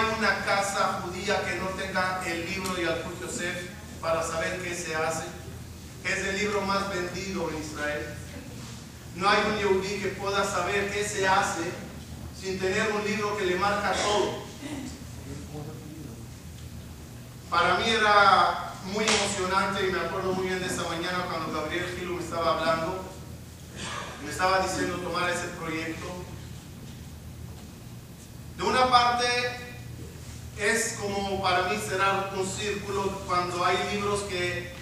hay una casa judía que no tenga el libro de Al Yosef para saber qué se hace. Es el libro más vendido en Israel. No hay un yehudí que pueda saber qué se hace sin tener un libro que le marca todo. Para mí era muy emocionante y me acuerdo muy bien de esa mañana cuando Gabriel Gilo me estaba hablando, me estaba diciendo tomar ese proyecto. De una parte, es como para mí cerrar un círculo cuando hay libros que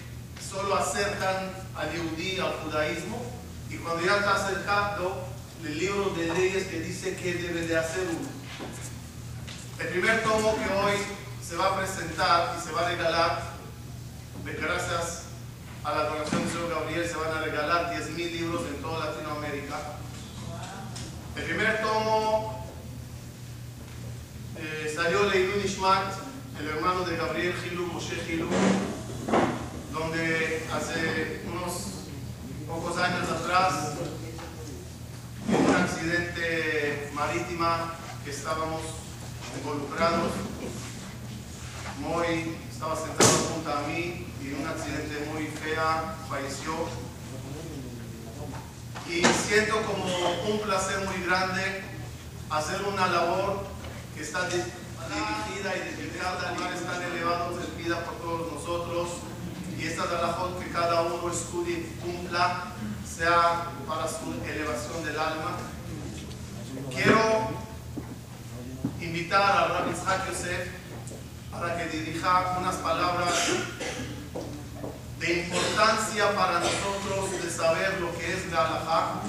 solo acercan al yudí, al judaísmo, y cuando ya está acercado el libro de leyes que dice que debe de hacer uno. El primer tomo que hoy se va a presentar y se va a regalar, gracias a la donación del señor Gabriel, se van a regalar 10.000 libros en toda Latinoamérica. El primer tomo eh, salió Leilun Ishmat, el hermano de Gabriel Gilu, Moshe Gilu, donde hace unos pocos años atrás, en un accidente marítima que estábamos involucrados, Moy estaba sentado junto a mí y en un accidente muy fea falleció. Y siento como un placer muy grande hacer una labor que está dirigida y dedicada a lugares tan elevados de vida por todos nosotros. Y esta alajot que cada uno estudie y cumpla sea para su elevación del alma. Quiero invitar a Rabbi Isaac Yosef para que dirija unas palabras de importancia para nosotros de saber lo que es la.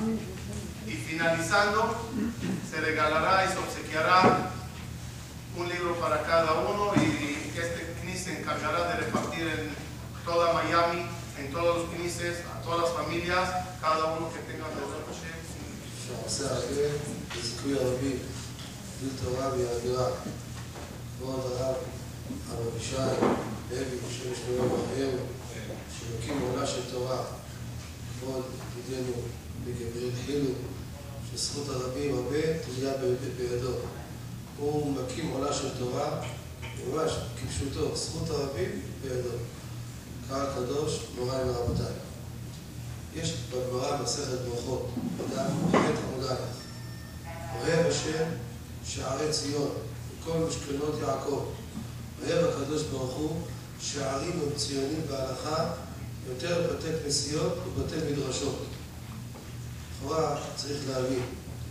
Y finalizando, se regalará y se obsequiará un libro para cada uno y este CNI se encargará de repartir en toda Miami, en todos los CNIs, a todas las familias, cada uno que tenga שזכות הרבים הרבה תלויה בידו. הוא מקים עולה של תורה, ממש כפשוטו, זכות הרבים בידו. קהל קדוש, מוריי ורבותיי. יש בגמרא מסכת ברכות, דף ח' עמוד א', אוהב השם שערי ציון, וכל משכנות יעקב. אוהב הקדוש ברוך הוא שערים וציונים בהלכה יותר בתי כנסיות ובתי מדרשות. לכאורה צריך להבין,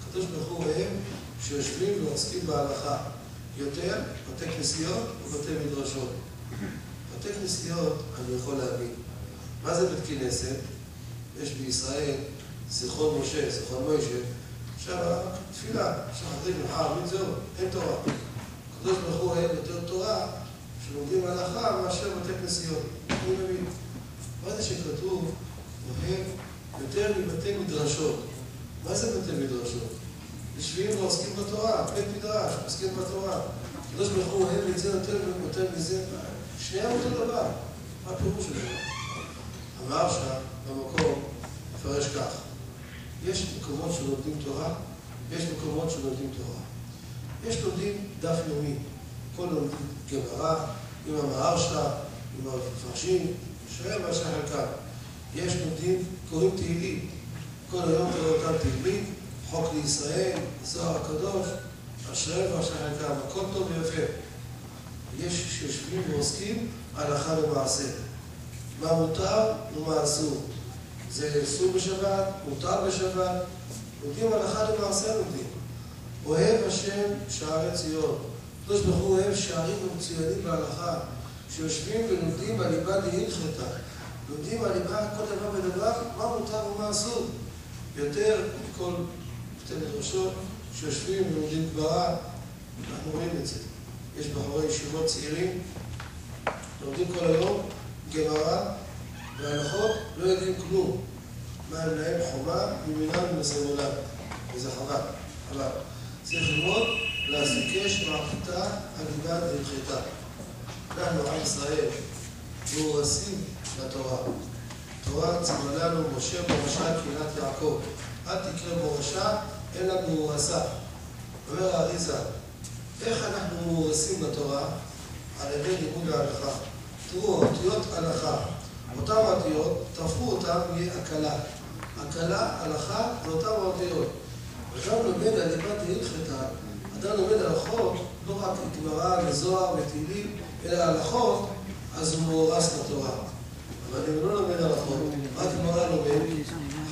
הקדוש ברוך הוא אוהב שיושבים ועוסקים בהלכה יותר בתי כנסיות ובתי מדרשות. בתי כנסיות אני יכול להבין. מה זה בית כנסת? יש בישראל זיכרון משה, זיכרון מוישה, עכשיו תפילה, שחרית מנחה, מין זהו, אין תורה. הקדוש ברוך הוא אוהב יותר תורה שלומדים הלכה מאשר בתי כנסיות. אני מבין. מה זה שכתוב אוהב יותר מבתי מדרשות? מה זה בתי מדרשות? יושבים ועוסקים בתורה, בית מדרש, עוסקים בתורה. הקדוש ברוך הוא אוהב את זה יותר ויותר מזה, שניהם אותו דבר. מה הפירוש של זה? אמר שם במקום, מפרש כך, יש מקומות שלומדים תורה, ויש מקומות שלומדים תורה. יש לומדים דף יומי, כל לומדים גמרא, עם המהרש"א, עם המפרשים, שואל מה שחלקם. יש לומדים, קוראים תהילים, כל היום קוראים אותם תהילים, חוק לישראל, זוהר הקדוש, אשריהם ואשר חלקם, הכל טוב ויפה. יש שיושבים ועוסקים הלכה למעשה. מה מותר ומה אסור. זה אסור בשבת, מותר בשבת, לומדים הלכה למעשה לומדים. אוהב השם שערי ציון. הקדוש ברוך הוא אוהב שערים ומצוינים בהלכה, שיושבים ולומדים הליבה להלכתה. לומדים הליבה כל דבר ודבר, מה מותר ומה אסור. יותר מכל שתי מדרשות שיושבים ולומדים גמרא, אנחנו רואים את זה. יש בחורי ישיבות צעירים, לומדים כל היום גמרא והלכות, לא יודעים כלום. מה הם להם חומה, ימינם ושמאלם. וזה חבל, חבל. צריך ללמוד להסיקש מערכתה הליבת הלכתה. אנחנו, עם ישראל, מאורסים לתורה. תורה ציווה לנו משה מורשה קהילת יעקב. אל תקרא מורשה, אלא מאורסה. אומר האריזה, איך אנחנו מאורסים לתורה? על ידי לימוד ההלכה. תראו, אותיות הלכה. אותן אותיות, תהפכו אותן מהקלה. הקלה, הלכה, זה אותן האותיות. אדם לומד על ליבת הלכתה, אדם לומד הלכות, לא רק גמרא וזוהר ותהילים, אלא הלכות, אז הוא מאורס לתורה. אבל אם הוא לא לומד הלכות, רק גמרא לומד,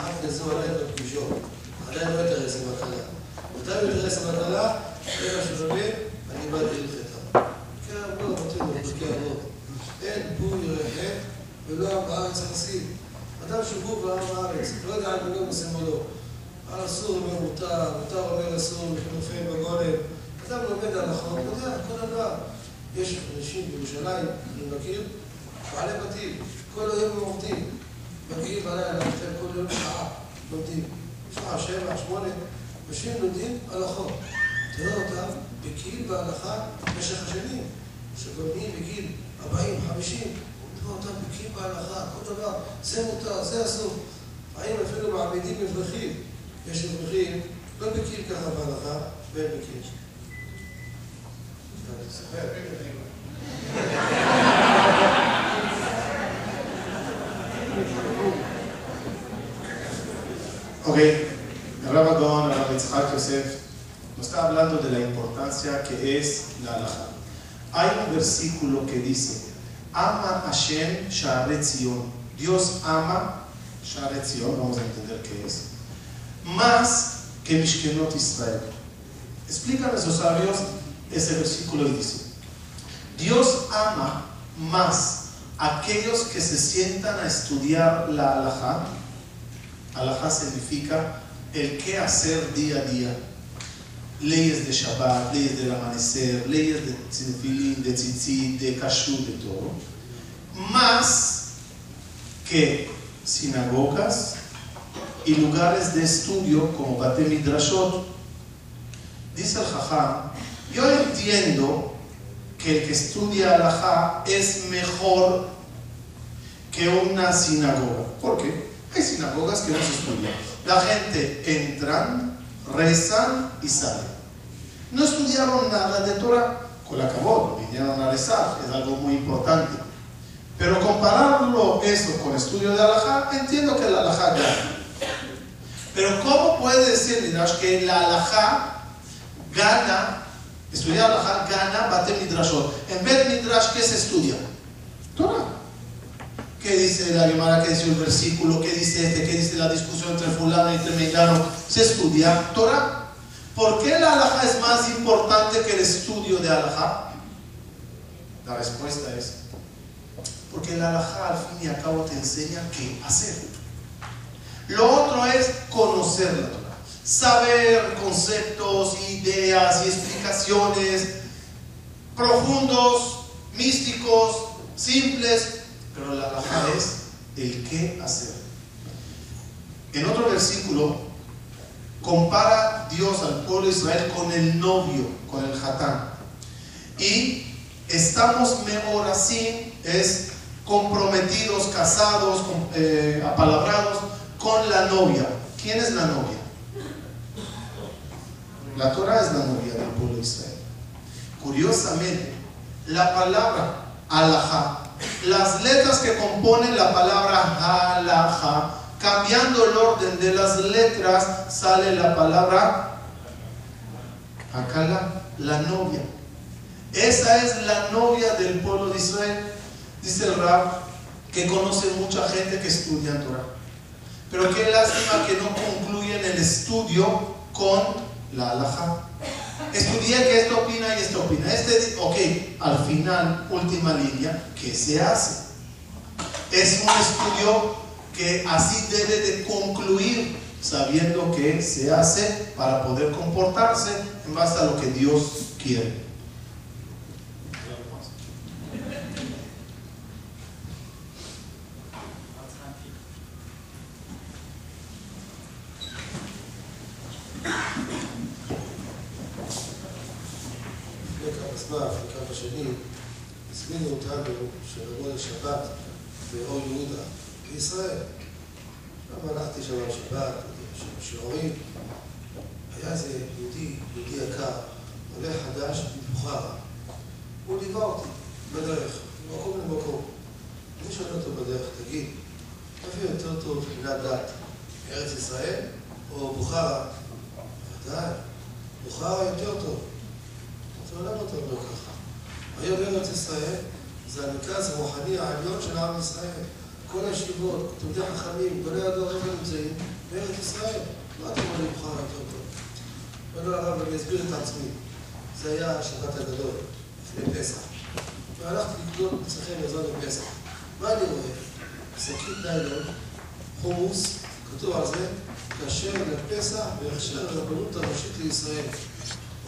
אחת לזוהר אין בפגישות. עדיין לא יתרס עם הקלה. מתי הוא יתרס עם הקלה? אלא שלומד על ליבת הלכתה. כן, לא, נותן לו בפרקי אבות. אין בור יראה ולא עם בארץ הנשיא. אדם שבור בעם הארץ, לא יודע אם הוא לא עושה או לא. על אסור אומר מותר, מותר אומר אסור, לחילופין בגולם. אדם לומד הלכות, יודע, כל דבר. יש אנשים בירושלים, אני מכיר, בעלי בתים, כל היום הם עובדים. מגיעים בלילה, נותן כל יום שעה, לומדים. שעה, שבע, שמונה, אנשים לומדים הלכות. תראה אותם בקיאים בהלכה במשך השנים, שכבר נהיים בגיל 40, 50, תראה אותם בקיאים בהלכה, כל דבר, זה מותר, זה אסור. האם אפילו מעמידים אברכים, יש אברכים, לא בקיאים ככה בהלכה, והם בקיאים. G. El Rabagón, Rabbi Yitzhak Yosef, nos está hablando de la importancia que es la halajá. Hay un versículo que dice, ama Hashem Sharetzion. Dios ama Sharetzion, vamos a entender qué es. Más que Mishkenot Israel. Explican esos sabios ese versículo y dice, Dios ama más aquellos que se sientan a estudiar la halajá Halajá significa el qué hacer día a día. Leyes de Shabbat, leyes del amanecer, leyes de tzifilín, de tzitzit, de kashrut, de todo. Más que sinagogas y lugares de estudio como Bate Midrashot. Dice el yo entiendo que el que estudia Halajá es mejor que una sinagoga. ¿Por qué? Sinagogas que no se estudian. La gente entran, rezan y salen. No estudiaron nada de Torah. Con la cabot, vinieron a rezar, es algo muy importante. Pero compararlo eso con estudio de Alajá, entiendo que la Alajá gana. Pero ¿cómo puede decir Midrash que la Alajá gana, estudiar Alajá gana Bate Midrashot? En vez de Midrash, ¿qué se estudia? Torah. ¿Qué dice la Gemara? ¿Qué dice el versículo? ¿Qué dice este? ¿Qué dice la discusión entre fulano y entre mengano? Se estudia Torah. ¿Por qué la alhaja es más importante que el estudio de alhaja? La respuesta es, porque la alhaja al fin y al cabo te enseña qué hacer. Lo otro es conocer la Torah. Saber conceptos, ideas y explicaciones profundos, místicos, simples, pero la alhaja es el qué hacer. En otro versículo, compara Dios al pueblo de Israel con el novio, con el hatán. Y estamos mejor así, es comprometidos, casados, eh, apalabrados con la novia. ¿Quién es la novia? La Torah es la novia del pueblo de Israel. Curiosamente, la palabra alajá, las letras que componen la palabra alajá, cambiando el orden de las letras, sale la palabra Akala, la novia. Esa es la novia del pueblo de Israel. Dice el Rab que conoce mucha gente que estudia en Torah. Pero qué lástima que no concluyen el estudio con la halajá. Estudié que esto opina y esto opina. Este, ok, al final, última línea, ¿qué se hace? Es un estudio que así debe de concluir sabiendo que se hace para poder comportarse en base a lo que Dios quiere. ארץ ישראל זה המרכז הרוחני העליון של עם ישראל. כל הישיבות, תלמידי חכמים, גדולי הדור, איפה נמצאים? בארץ ישראל. מה אתה אומר לי בוכרה יותר טוב? אומר הרב, אני אסביר את עצמי. זה היה השבת הגדול, לפני פסח. והלכתי לקנות אצלכם מזון בפסח. מה אני רואה? שקית ניילון, חומוס, כתוב על זה, כשר לפסח והכשר לרבנות הראשית לישראל.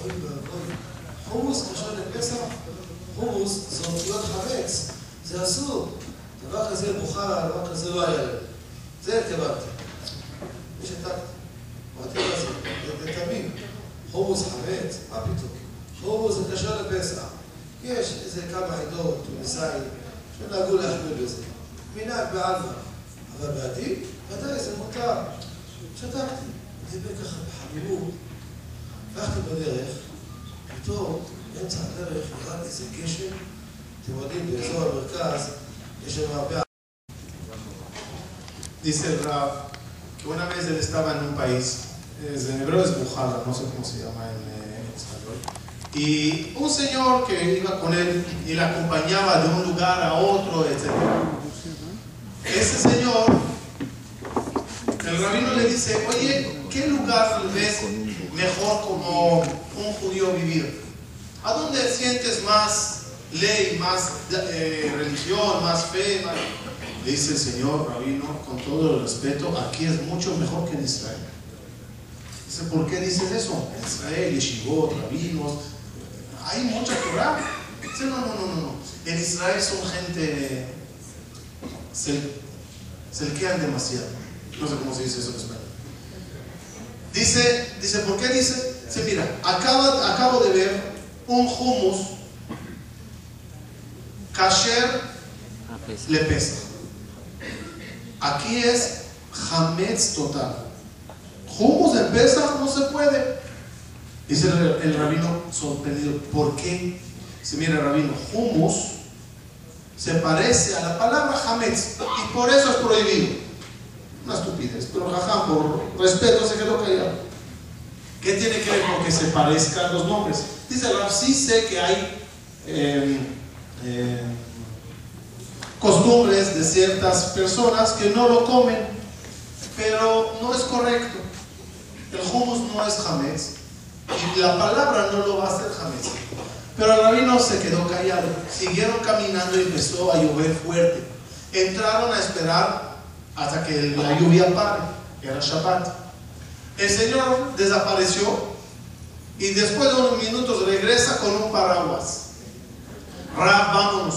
אוי ואבוי, חומוס כשר לפסח? חומוס זה אותיות חמץ, זה אסור. דבר כזה בוכר, דבר כזה לא היה לנו. זה התכוונתי. ושתקתי. אמרתי מה זה? תמים. חומוס חמץ? מה פתאום? חומוס זה כשר לפסח. יש איזה כמה עדות, תוניסאים, שנהגו להחמיר בזה. מנהג בעלמא. אבל בעתיד, ודאי זה מותר. שתקתי. דיבר ככה בחמימות. הלכתי בדרך, פתאום, באמצע הדרך, ירד איזה גשם. אתם יודעים, באזור המרכז, יש שם הרבה... Dice el Rab que una vez él estaba en un país, es, en hebreo es Bujala, no sé cómo se llama en, eh, en español, y un señor que iba con él y le acompañaba de un lugar a otro, etc. Ese señor, el rabino le dice, oye, ¿qué lugar ves mejor como un judío vivir? ¿A dónde sientes más ley, más eh, religión, más fe? Dice el Señor Rabino, con todo el respeto, aquí es mucho mejor que en Israel. Dice, ¿por qué dices eso? En Israel, yeshivot, rabinos, hay mucha Torah. Dice, no, no, no, no, no. En Israel son gente, se, se quedan demasiado. No sé cómo se dice eso en español. Dice, dice, ¿por qué dice? Dice, mira, acaba, acabo de ver un hummus kasher le pesa. Aquí es Hametz total. Hummus en Pesach no se puede. Dice el, el rabino sorprendido, ¿por qué? Dice, mira rabino, hummus se parece a la palabra Hametz y por eso es prohibido. Una estupidez, pero jajam, por respeto se quedó callado. ¿Qué tiene que ver con que se parezcan los nombres? Dice Rab, sí sé que hay eh, eh, costumbres de ciertas personas que no lo comen, pero no es correcto. El hummus no es hametz y la palabra no lo va a hacer hametz. Pero el rabino se quedó callado. Siguieron caminando y empezó a llover fuerte. Entraron a esperar hasta que la lluvia pare. Era Shabbat. El Señor desapareció y después de unos minutos regresa con un paraguas. Rab, vámonos.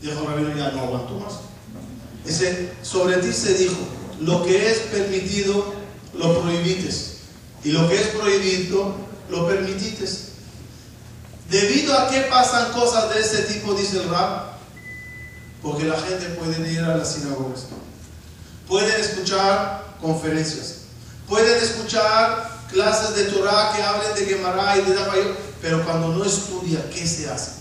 Dijo rabino, ya no aguanto más. Dice, sobre ti se dijo, lo que es permitido, lo prohibites. Y lo que es prohibido, lo permitites. Debido a qué pasan cosas de este tipo, dice el Rab, porque la gente puede ir a las sinagogas, pueden escuchar conferencias, pueden escuchar clases de Torah que hablen de Gemara y de Dabayot, pero cuando no estudia, ¿qué se hace?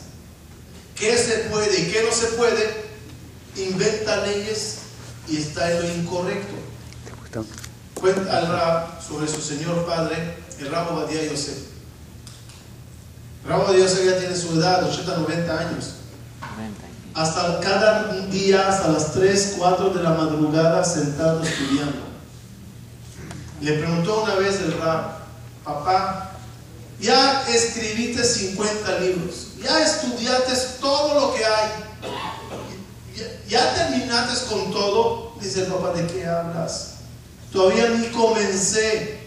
¿Qué se puede y qué no se puede? Inventa leyes y está en lo incorrecto. Cuenta al Rab sobre su señor padre, el Rabo Badía Yosef. Rabo Badía Yosef ya tiene su edad, 80, 90 años. Hasta cada día, hasta las 3, 4 de la madrugada, sentado estudiando. Le preguntó una vez el Rab, papá, ya escribiste 50 libros, ya estudiaste todo lo que hay, ya, ya terminaste con todo. Dice el papá, ¿de qué hablas? Todavía ni comencé.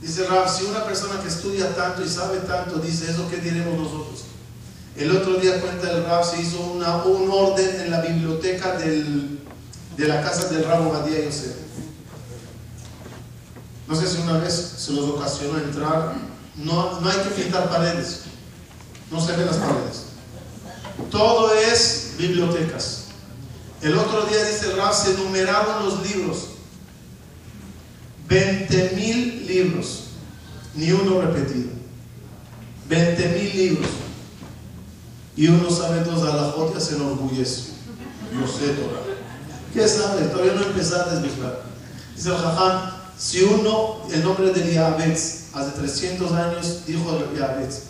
Dice Rab, si una persona que estudia tanto y sabe tanto dice eso, ¿qué diremos nosotros? El otro día cuenta el Rab, se hizo un orden en la biblioteca de la casa del Rabo Badía Yosef. No sé si una vez se los ocasionó entrar, no, no hay que pintar paredes, no se ven las paredes. Todo es bibliotecas. El otro día dice el Rab, se enumeraron los libros. 20 mil libros, ni uno repetido. 20 mil libros. Y uno sabe dos alajot se enorgullece. Yo sé Torah. ¿Qué sabe? Todavía no empecé a desvelar. Dice el Jajam, si uno, el nombre de Liabetz, hace 300 años dijo Liabetz,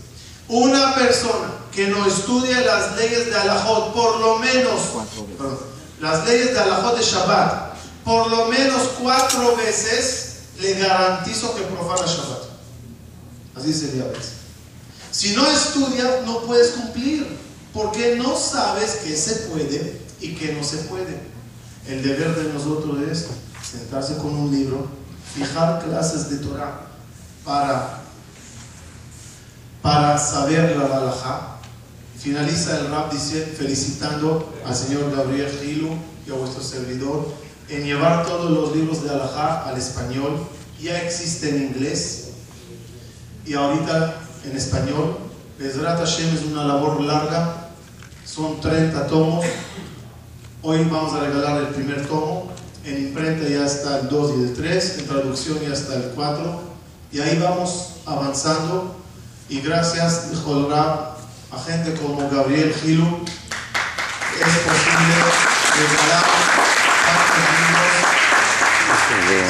una persona que no estudie las leyes de Alajot, por lo menos, perdón, las leyes de Alajot de Shabbat, por lo menos cuatro veces, le garantizo que profana Shabbat. Así dice Liabetz. Si no estudias, no puedes cumplir, porque no sabes qué se puede y qué no se puede. El deber de nosotros es sentarse con un libro, fijar clases de Torah para, para saber la balajá. Finaliza el rap dice, felicitando al señor Gabriel Gilu y a vuestro servidor en llevar todos los libros de alajá al español. Ya existe en inglés y ahorita en español. Bezrat Hashem es una labor larga, son 30 tomos. Hoy vamos a regalar el primer tomo. En imprenta ya está el 2 y el 3, en traducción ya está el 4. Y ahí vamos avanzando. Y gracias, a gente como Gabriel Gilu, es posible regalar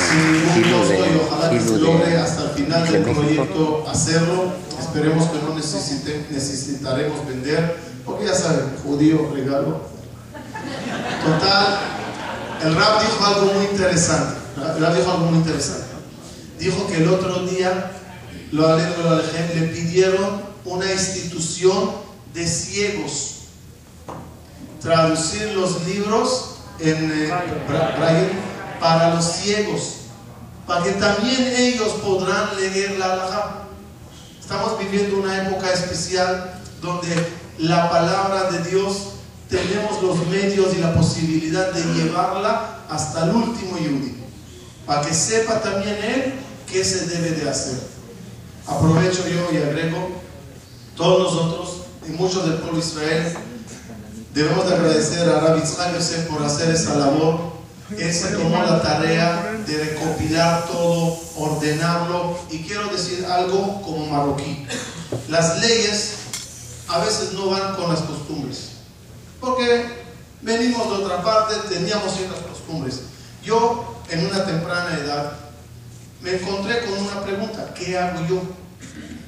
sin ningún costo y ojalá que se logre hasta el final del proyecto hacerlo. Esperemos que no necesite, necesitaremos vender, porque ya saben, judío regalo. Total, el rap dijo algo muy interesante. El rap dijo algo muy interesante. Dijo que el otro día lo alegro, le pidieron una institución de ciegos traducir los libros en eh, braille para los ciegos, para que también ellos podrán leer la halajá. Estamos viviendo una época especial donde la palabra de Dios tenemos los medios y la posibilidad de llevarla hasta el último yudí, para que sepa también él qué se debe de hacer. Aprovecho yo y agrego, todos nosotros y muchos del pueblo de Israel debemos de agradecer a Rabbi Tzchak Yosef por hacer esa labor. Él se tomó la tarea de recopilar todo, ordenarlo y quiero decir algo como marroquí. Las leyes a veces no van con las costumbres, porque venimos de otra parte, teníamos ciertas costumbres. Yo en una temprana edad me encontré con una pregunta, ¿qué hago yo?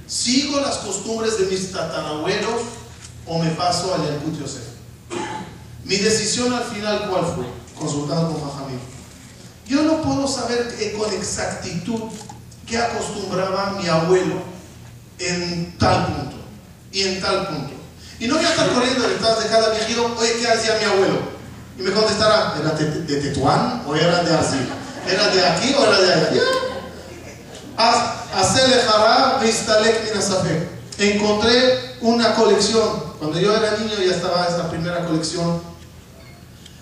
¿Sigo las costumbres de mis tatarabuelos o me paso al Yalkut Yosef? Mi decisión al final, ¿cuál fue? Consultando con Mahamid. Yo no puedo saber con exactitud qué acostumbraba mi abuelo en tal punto y en tal punto. Y no voy a estar corriendo detrás de cada viejito, oye, ¿qué hacía mi abuelo? Y me contestará, ¿era de, Tetuán o era de así? ¿Era de aquí o era de allá? Minasafek. Encontré una colección. Cuando yo era niño ya estaba esta primera colección.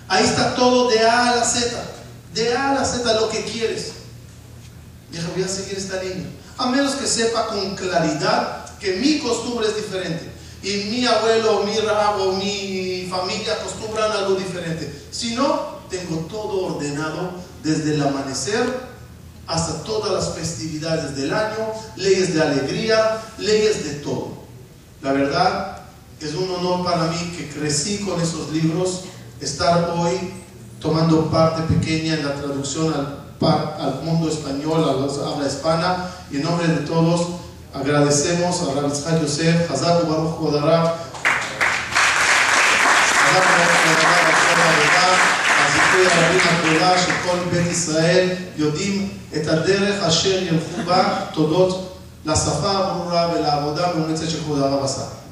Ahí está todo de A a la Z. De A a la Z lo que quieres. Dije, voy a seguir esta línea. A menos que sepa con claridad que mi costumbre es diferente. Y mi abuelo, mi rabo, mi familia acostumbran algo diferente. Si no, tengo todo ordenado desde el amanecer hasta todas las festividades del año, leyes de alegría, leyes de todo. La verdad, es un honor para mí que crecí con esos libros, estar hoy tomando parte pequeña en la traducción al, al mundo español, a la habla hispana, y en nombre de todos agradecemos a Rabbi Tzchak Yosef, Hazak Baruch Kodarab, Hazak Baruch Kodarab, הסיכוי הרבים הגדולה שכל בית ישראל יודעים את הדרך אשר ילכו בה תודות לשפה הברורה ולעבודה המאומצת של כבוד הרב עשה.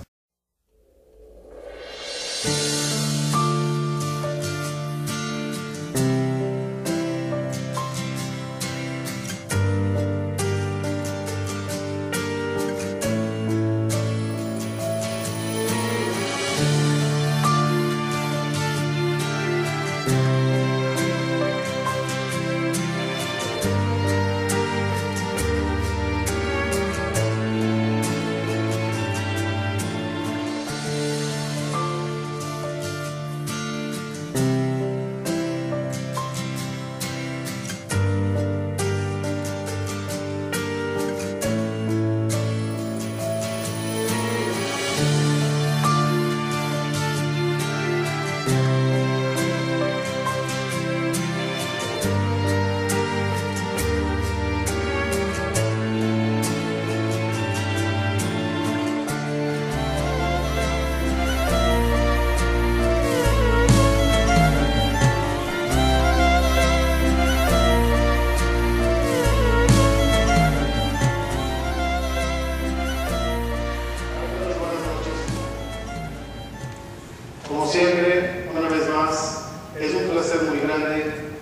Siempre, una vez más, es un placer muy grande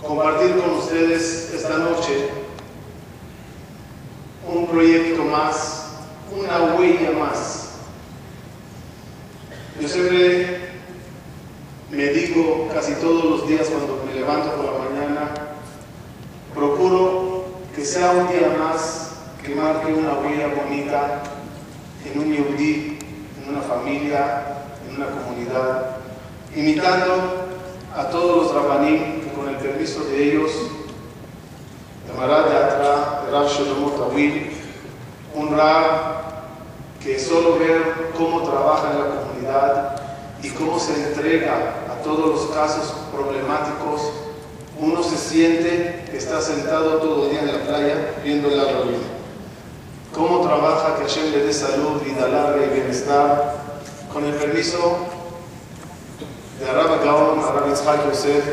compartir con ustedes esta noche un proyecto más, una huella más. Yo siempre me digo casi todos los días cuando me levanto por la mañana, procuro que sea un día más que marque una huella bonita en un yudí, en una familia, en una comunidad, imitando a todos los rabanim que con el permiso de ellos, de de Atra, de Rav Shalomot Awil, un Rab que solo ver cómo trabaja en la comunidad y cómo se entrega a todos los casos problemáticos, uno se siente que está sentado todo el día en la playa viendo el rabino cómo trabaja, que Hashem le dé salud, vida larga y bienestar. Con el permiso de Arab Gaon, Arab Yitzhak Yosef,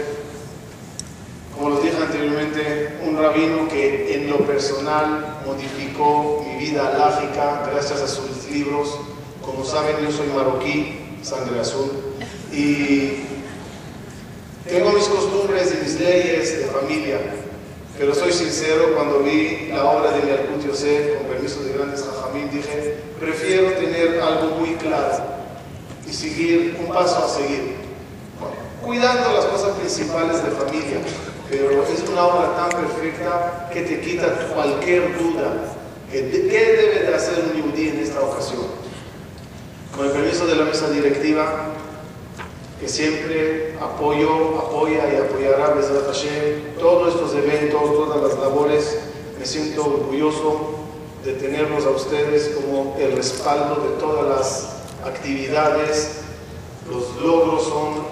como los dije anteriormente, un rabino que en lo personal modificó mi vida alágica gracias a sus libros. Como saben, yo soy marroquí, sangre azul, y tengo mis costumbres y mis leyes de familia. Pero soy sincero, cuando vi la obra de Yalkut Yosef, permiso de grandes jajamín, dije, prefiero tener algo muy claro y seguir un paso a seguir. cuidando las cosas principales de familia, pero es una obra tan perfecta que te quita cualquier duda. ¿Qué debe de hacer un yudí en esta ocasión? Con el permiso de la mesa directiva, que siempre apoyo, apoya y apoyará Besrat Hashem todos estos eventos, todas las labores. Me siento orgulloso de tenerlos a ustedes como el respaldo de todas las actividades. Los logros son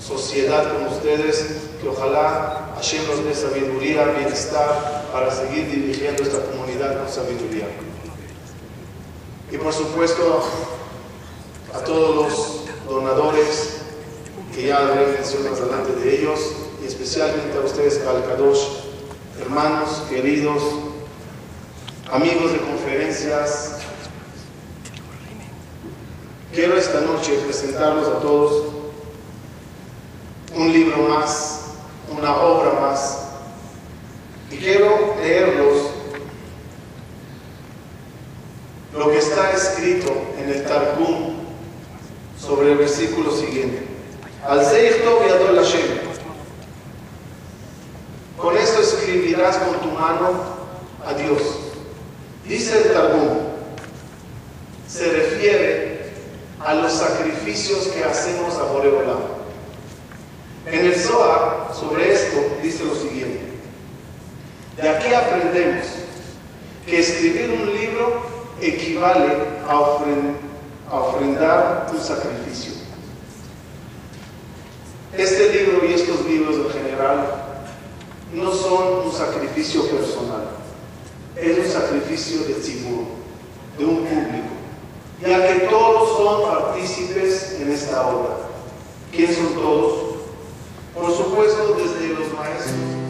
sociedad con ustedes, que ojalá Hashem nos sabiduría, bienestar para seguir dirigiendo esta comunidad con sabiduría. Y por supuesto, a todos los donadores, que ya haré mención más adelante de ellos, y especialmente a ustedes, Calcados, hermanos, queridos, amigos de conferencias. Quiero esta noche presentarlos a todos un libro más, una obra más, y quiero leerlos lo que está escrito en el Targum sobre el versículo siguiente. Al. Con esto escribirás con tu mano a Dios. Dice el Targum, se refiere a los sacrificios que hacemos a Boreolam. En el Zohar, sobre esto, dice lo siguiente. De aquí aprendemos que escribir un libro equivale a a ofrendar un sacrificio. Este libro y estos libros en general no son un sacrificio personal, es un sacrificio de tzibur, de un público, ya que todos son partícipes en esta obra. ¿Quiénes son todos? Por supuesto, desde los maestros.